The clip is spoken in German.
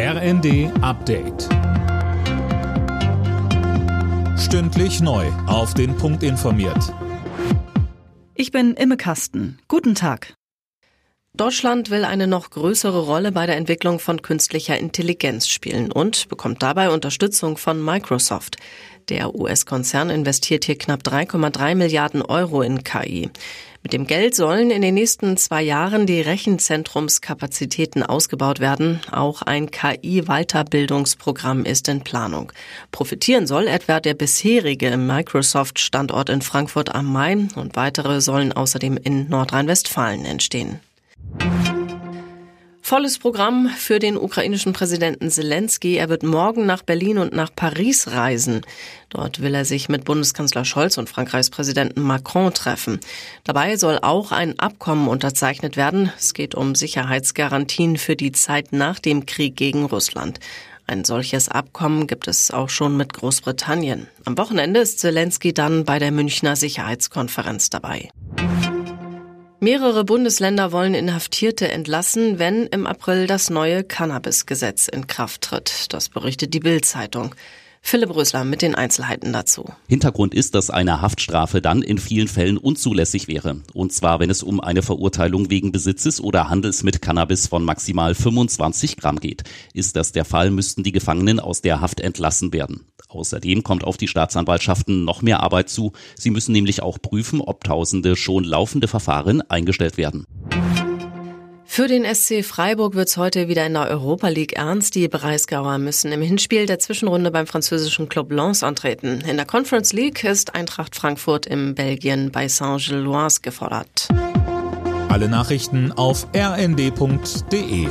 RND Update. Stündlich neu. Auf den Punkt informiert. Ich bin Imme Kasten. Guten Tag. Deutschland will eine noch größere Rolle bei der Entwicklung von künstlicher Intelligenz spielen und bekommt dabei Unterstützung von Microsoft. Der US-Konzern investiert hier knapp 3,3 Milliarden Euro in KI. Mit dem Geld sollen in den nächsten zwei Jahren die Rechenzentrumskapazitäten ausgebaut werden. Auch ein KI-Weiterbildungsprogramm ist in Planung. Profitieren soll etwa der bisherige Microsoft-Standort in Frankfurt am Main und weitere sollen außerdem in Nordrhein-Westfalen entstehen. Volles Programm für den ukrainischen Präsidenten Zelensky. Er wird morgen nach Berlin und nach Paris reisen. Dort will er sich mit Bundeskanzler Scholz und Frankreichs Präsidenten Macron treffen. Dabei soll auch ein Abkommen unterzeichnet werden. Es geht um Sicherheitsgarantien für die Zeit nach dem Krieg gegen Russland. Ein solches Abkommen gibt es auch schon mit Großbritannien. Am Wochenende ist Zelensky dann bei der Münchner Sicherheitskonferenz dabei. Mehrere Bundesländer wollen Inhaftierte entlassen, wenn im April das neue Cannabis-Gesetz in Kraft tritt. Das berichtet die Bild-Zeitung. Philipp Rösler mit den Einzelheiten dazu. Hintergrund ist, dass eine Haftstrafe dann in vielen Fällen unzulässig wäre. Und zwar, wenn es um eine Verurteilung wegen Besitzes oder Handels mit Cannabis von maximal 25 Gramm geht. Ist das der Fall, müssten die Gefangenen aus der Haft entlassen werden. Außerdem kommt auf die Staatsanwaltschaften noch mehr Arbeit zu. Sie müssen nämlich auch prüfen, ob tausende schon laufende Verfahren eingestellt werden. Für den SC Freiburg wird es heute wieder in der Europa League ernst. Die Breisgauer müssen im Hinspiel der Zwischenrunde beim französischen Club Lens antreten. In der Conference League ist Eintracht Frankfurt im Belgien bei Saint-Gilloise gefordert. Alle Nachrichten auf rnd.de